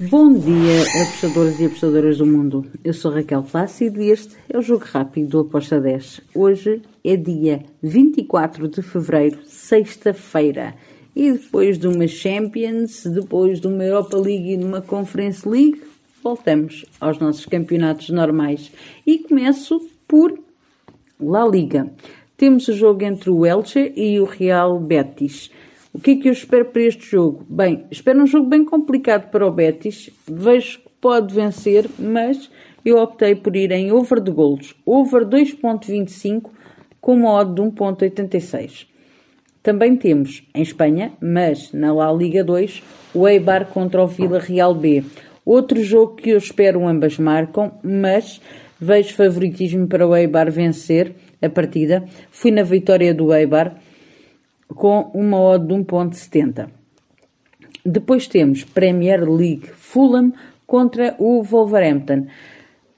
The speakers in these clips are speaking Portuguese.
Bom dia, apostadores e apostadoras do mundo. Eu sou Raquel Plácido e este é o Jogo Rápido do Aposta 10. Hoje é dia 24 de fevereiro, sexta-feira. E depois de uma Champions, depois de uma Europa League e de uma Conference League, voltamos aos nossos campeonatos normais. E começo por La Liga. Temos o jogo entre o Elche e o Real Betis. O que é que eu espero para este jogo? Bem, espero um jogo bem complicado para o Betis. Vejo que pode vencer, mas eu optei por ir em over de golos. Over 2.25 com uma odd de 1.86. Também temos em Espanha, mas na La Liga 2, o Eibar contra o Vila Real B. Outro jogo que eu espero ambas marcam, mas vejo favoritismo para o Eibar vencer a partida. Fui na vitória do Eibar com uma odd de 1.70. Depois temos Premier League Fulham contra o Wolverhampton.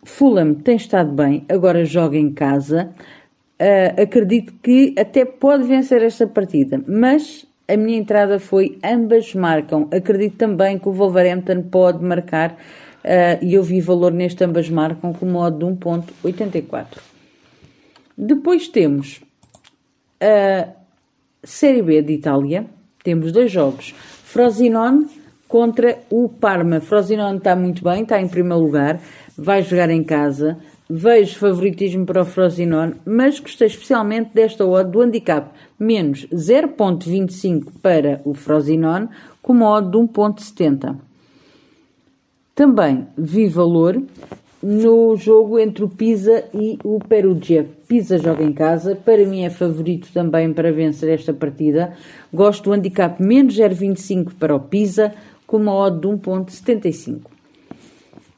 Fulham tem estado bem, agora joga em casa. Uh, acredito que até pode vencer esta partida, mas a minha entrada foi ambas marcam. Acredito também que o Wolverhampton pode marcar uh, e eu vi valor neste ambas marcam com modo de 1.84. Depois temos a Série B de Itália. Temos dois jogos. Frosinone contra o Parma. Frosinone está muito bem, está em primeiro lugar, vai jogar em casa. Vejo favoritismo para o Frosinone, mas gostei especialmente desta odd do handicap menos 0.25 para o Frosinone, com uma odd de 1.70. Também vi valor no jogo entre o Pisa e o Perugia. Pisa joga em casa, para mim é favorito também para vencer esta partida. Gosto do handicap menos 0,25 para o Pisa, com uma odd de 1,75.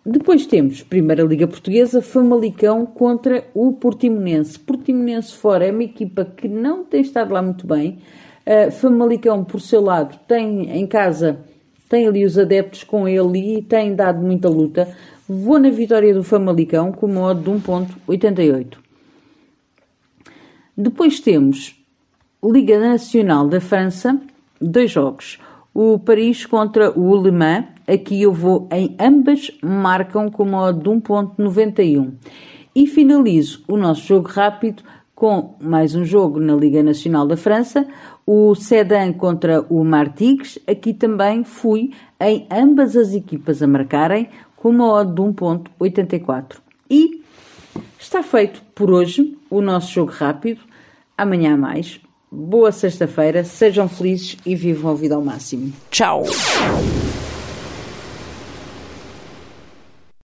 Depois temos Primeira Liga Portuguesa, Famalicão contra o Portimonense. Portimonense fora é uma equipa que não tem estado lá muito bem. Uh, Famalicão, por seu lado, tem em casa, tem ali os adeptos com ele e tem dado muita luta. Vou na vitória do Famalicão com modo de 1.88. Depois temos Liga Nacional da França, dois jogos. O Paris contra o Le Mans, aqui eu vou em ambas, marcam com modo de 1.91. E finalizo o nosso jogo rápido com mais um jogo na Liga Nacional da França, o Sedan contra o Martigues. Aqui também fui em ambas as equipas a marcarem com uma odd de 1.84. E está feito por hoje o nosso jogo rápido. Amanhã mais. Boa sexta-feira, sejam felizes e vivam a vida ao máximo. Tchau!